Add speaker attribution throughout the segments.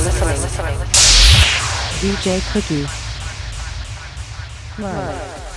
Speaker 1: listening. DJ Cookie. Live.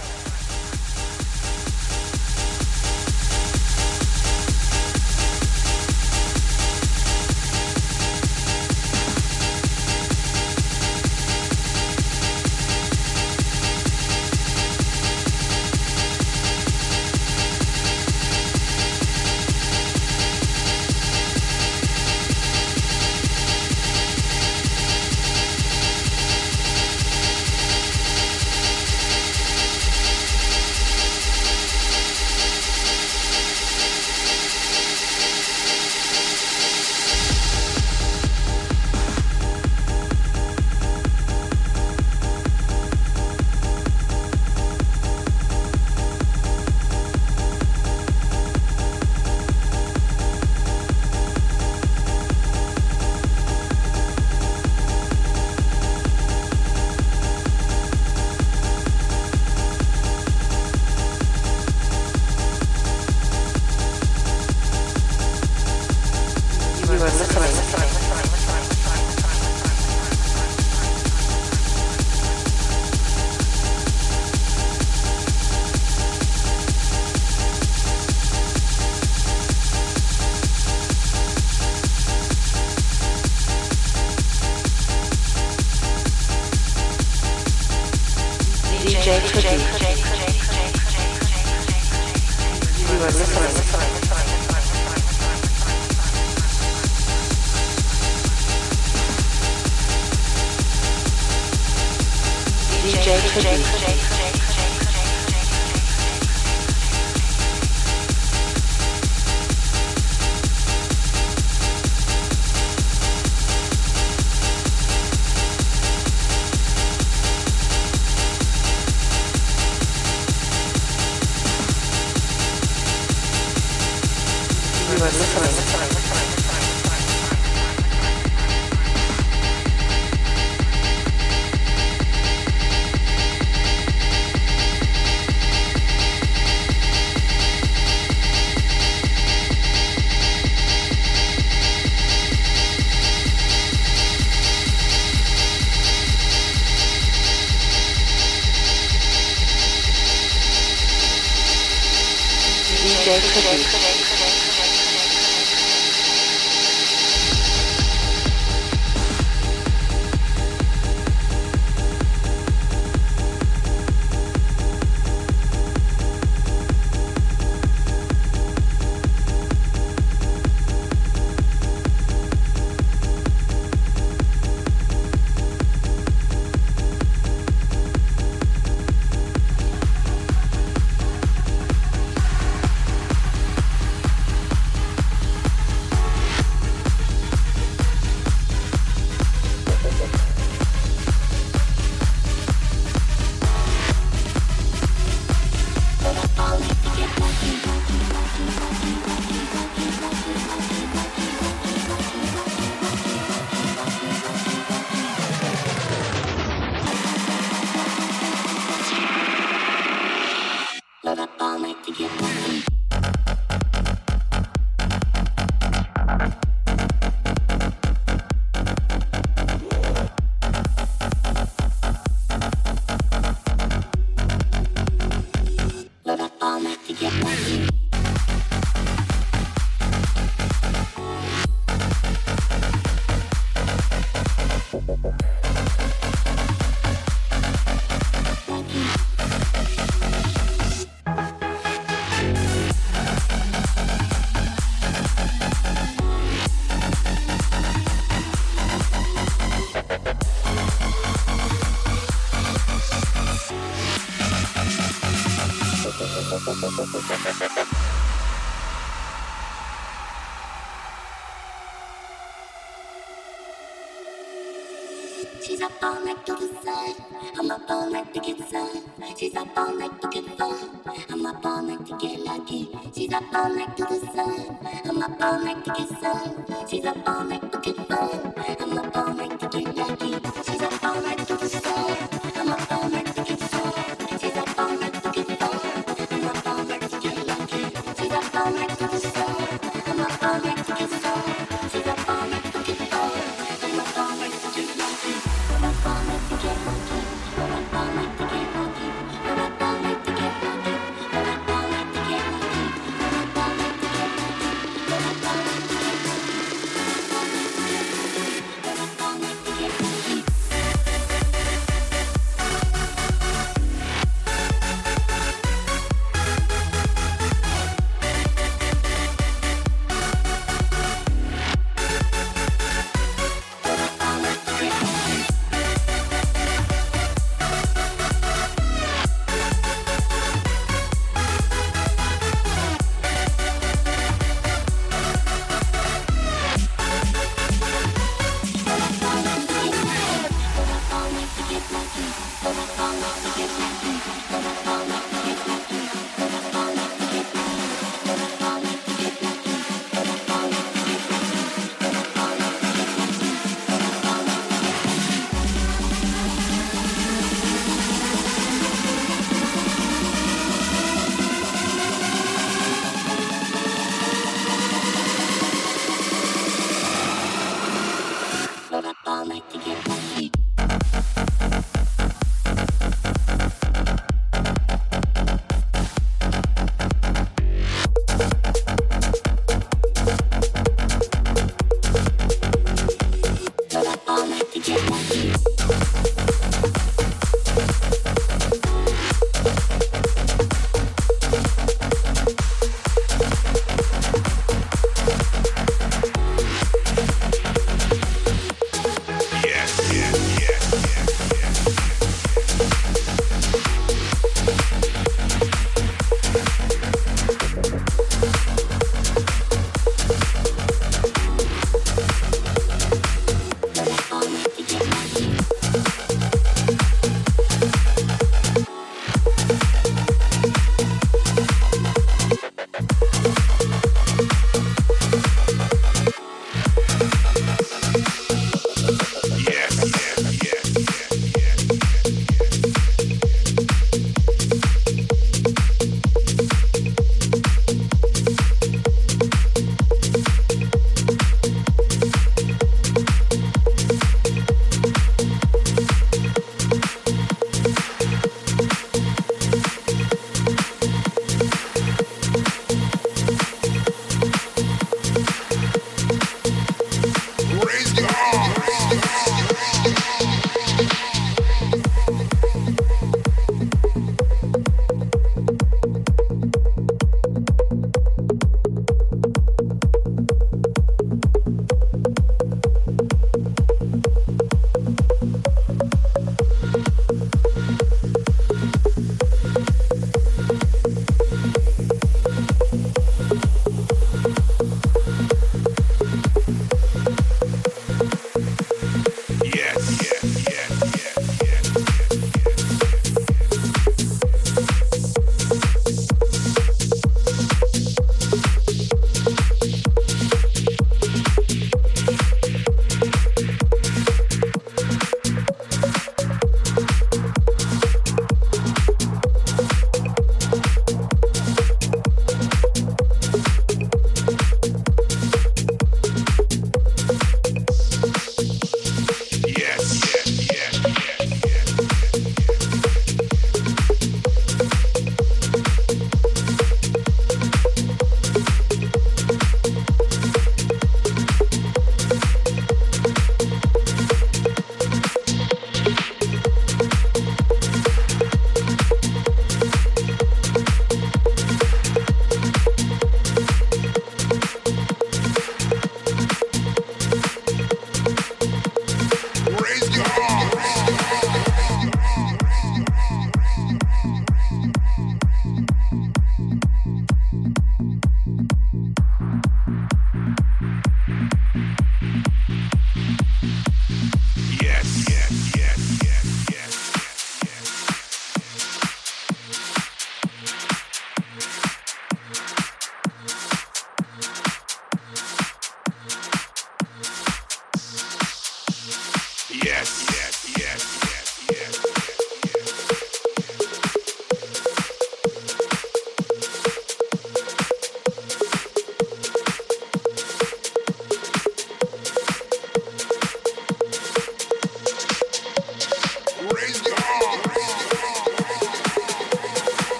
Speaker 2: She's up all night to get fun. I'm up all night to get lucky. She's up all night to the
Speaker 3: sun. I'm up all night to get sun. She's up all night.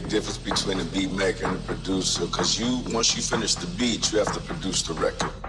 Speaker 3: Big difference between a beat maker and a producer because you once you finish the beat you have to produce the record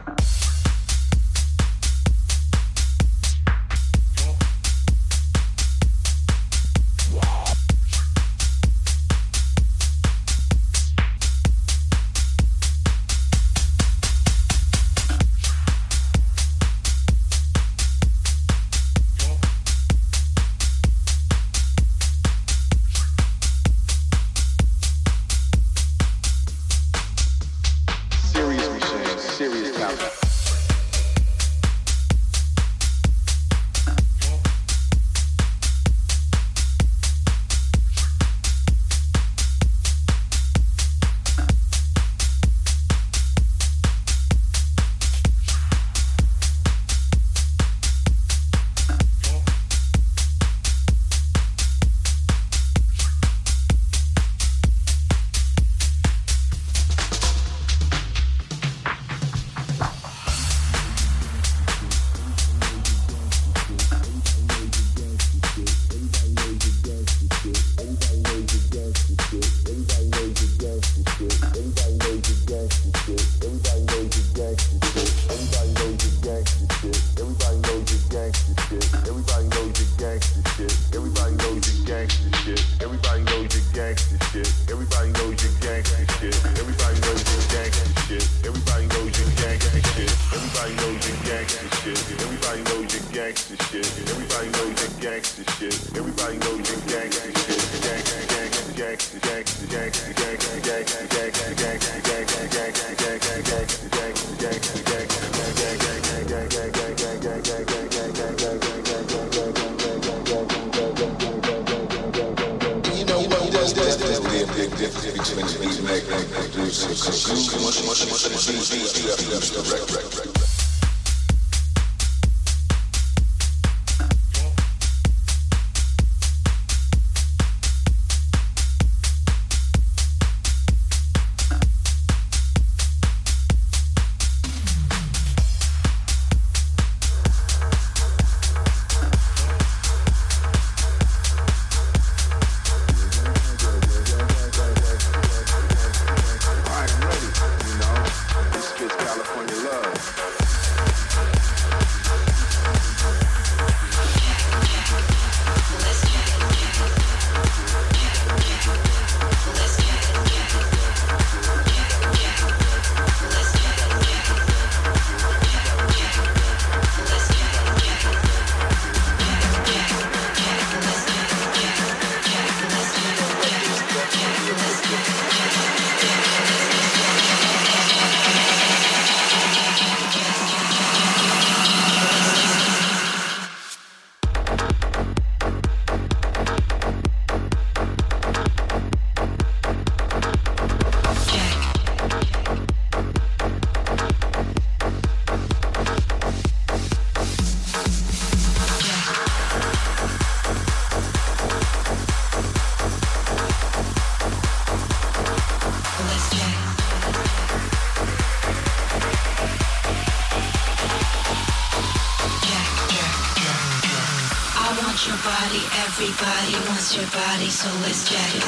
Speaker 3: body, so let's jack it.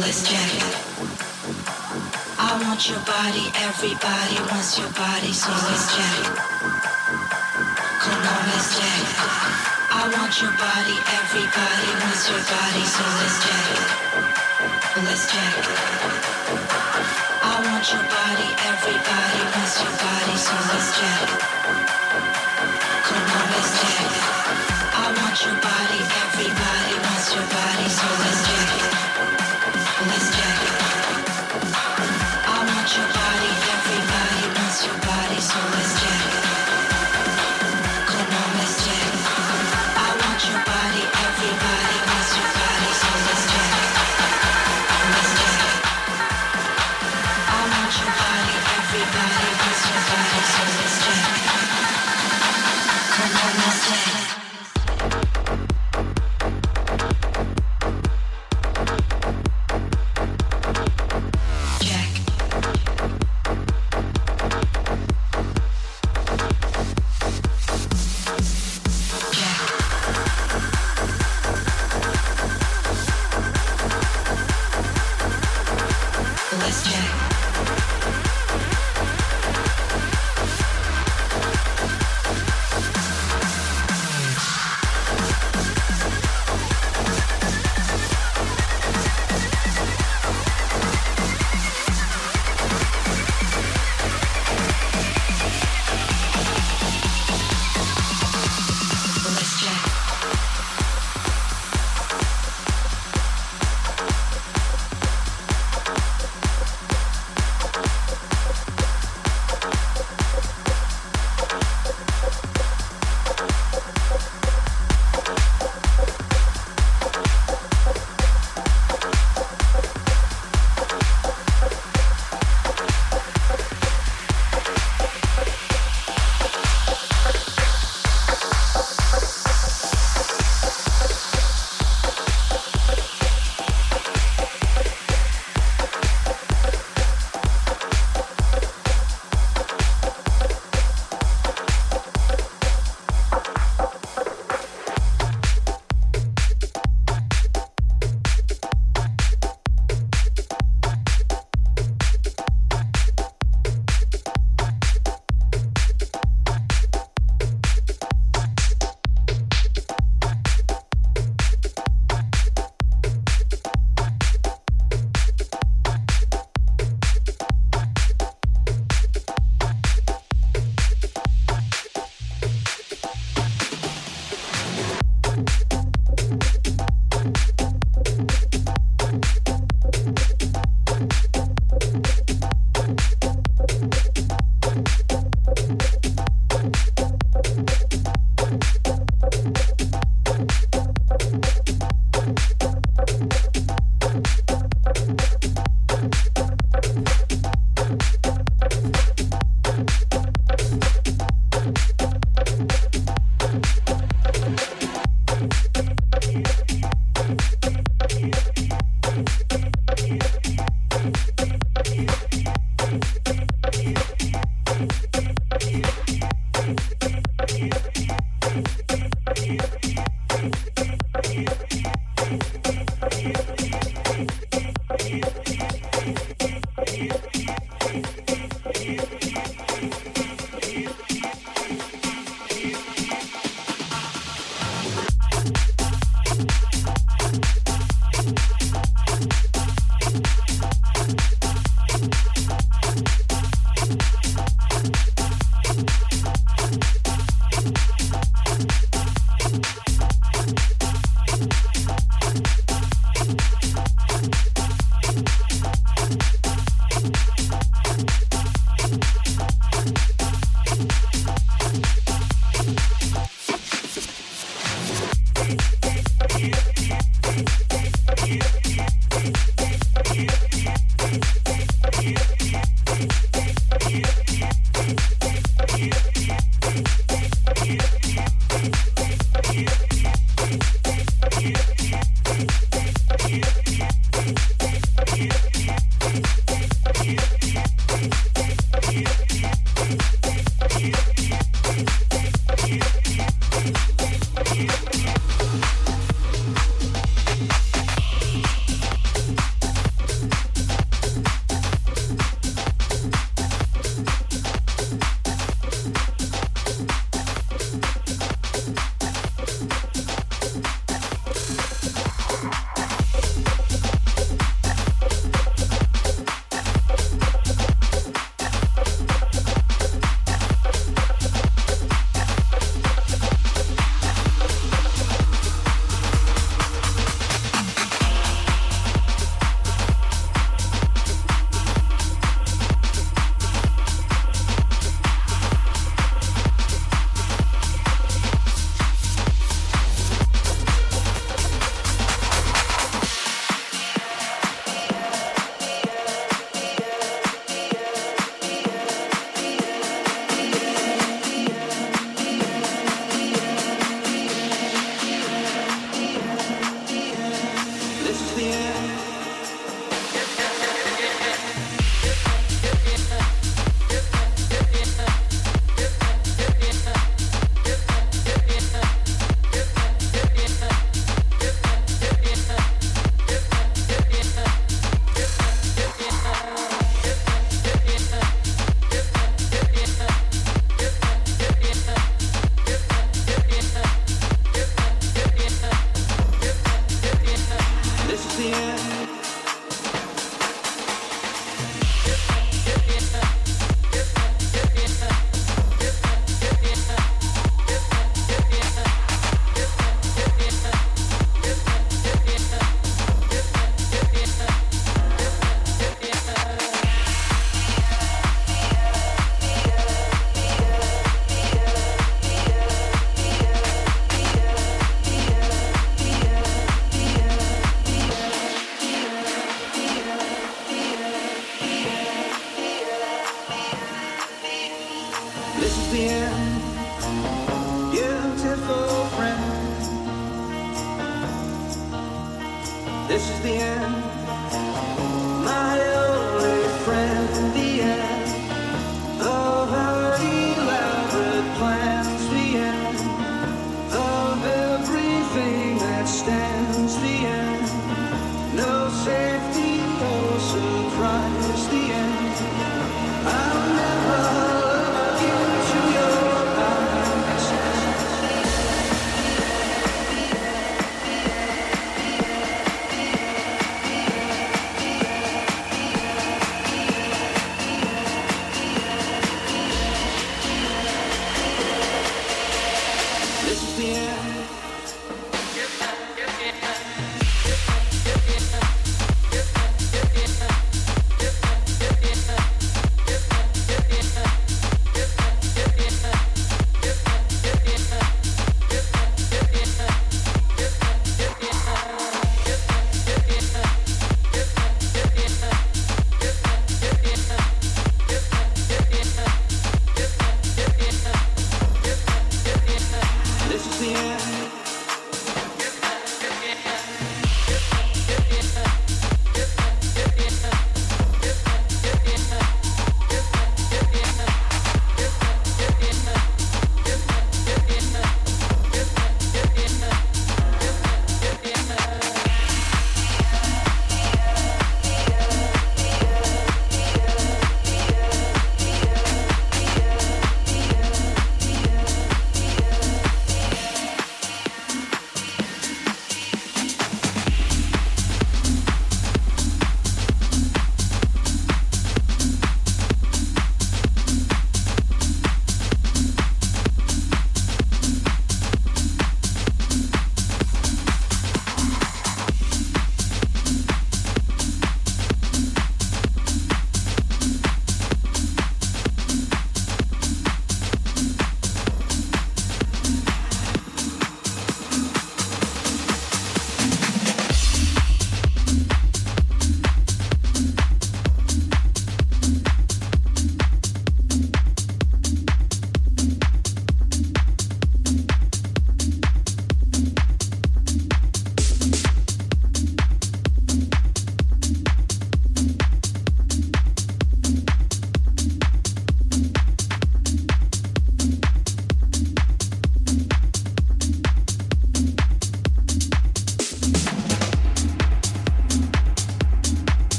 Speaker 3: Let's jack it. I want your body, everybody wants your body, so let's jack it. Come on, let's jack it. I want your body, everybody wants your body, so let's jack it. Let's jack it. I want your body, everybody wants your body, so let's jack it.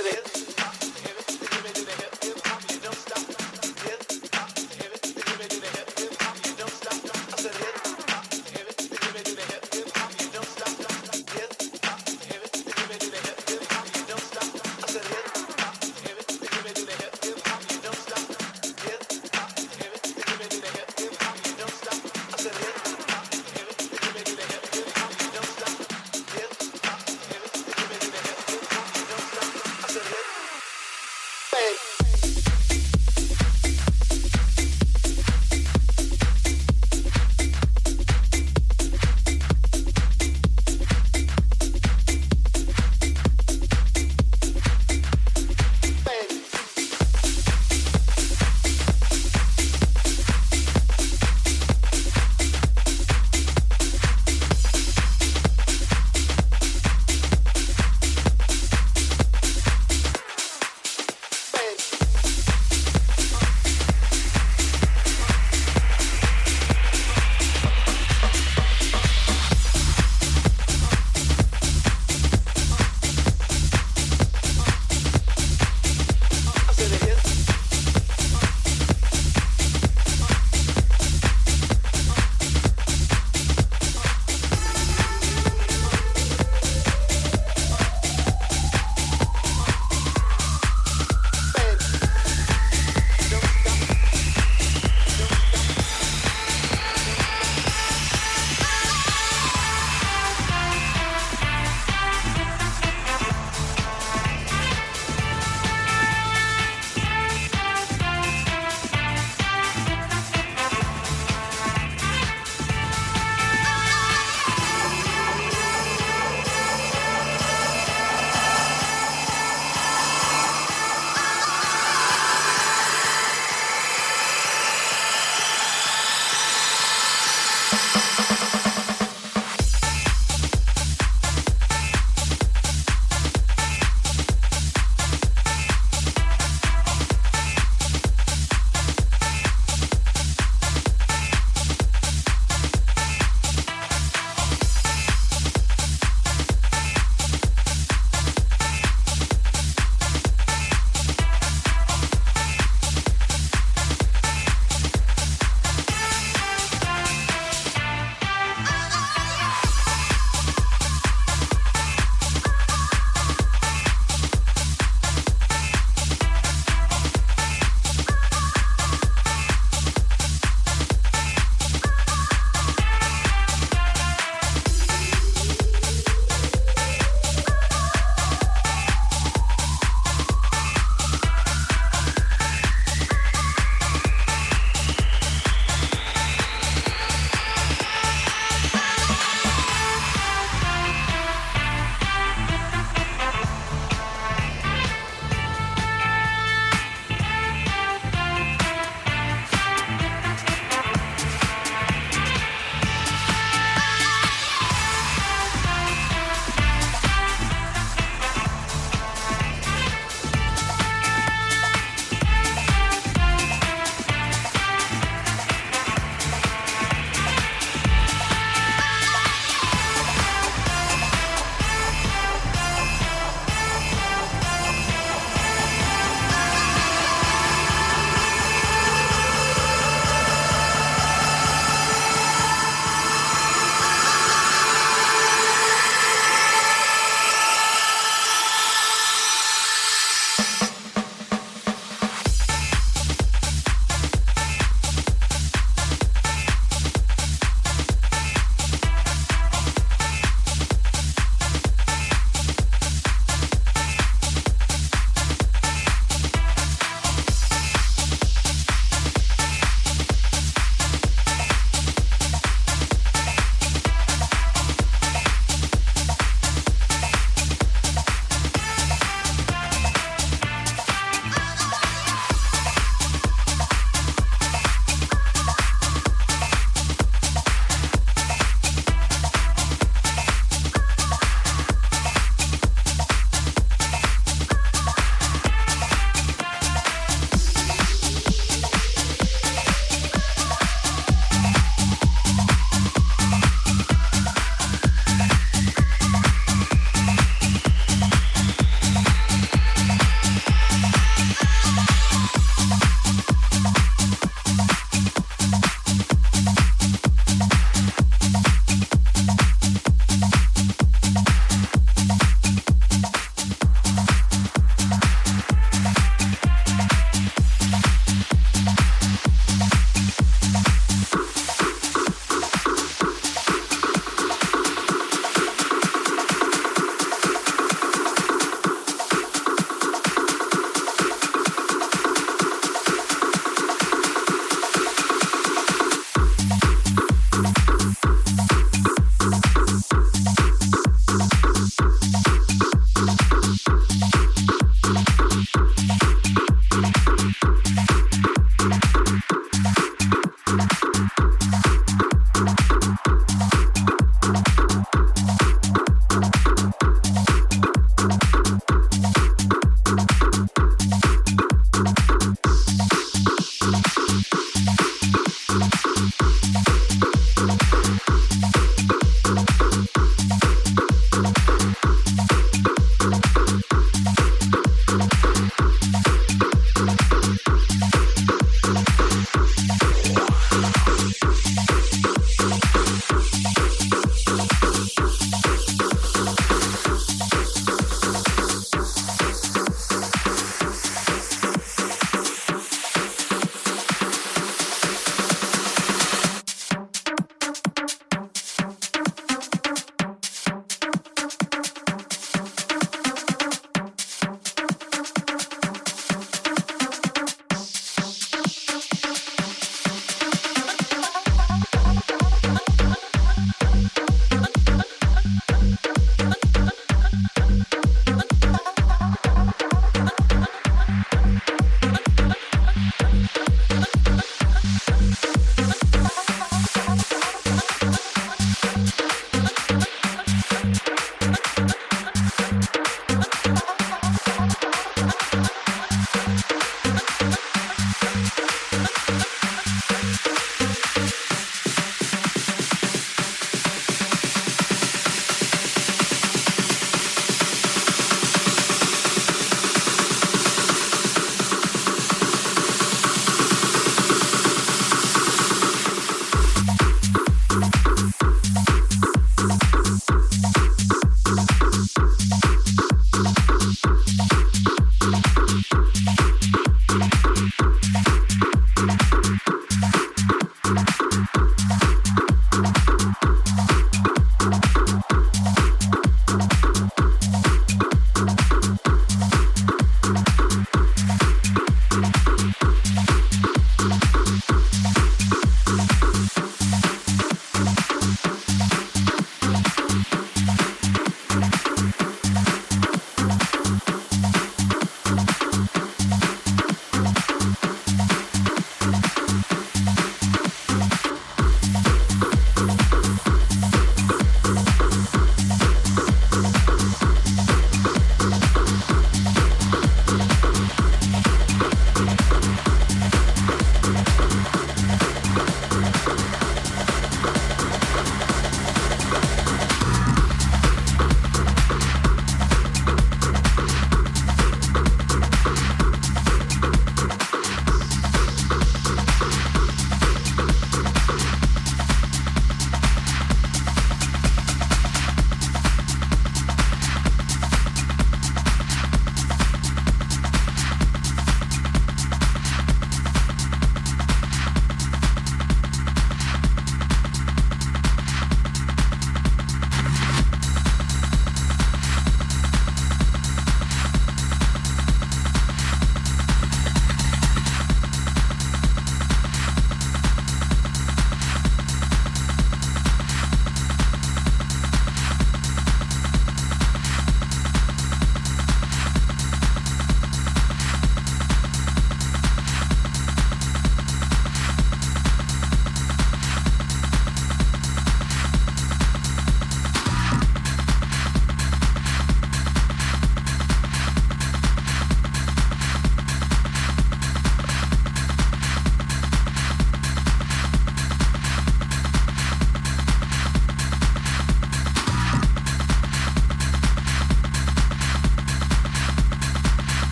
Speaker 3: I
Speaker 4: said,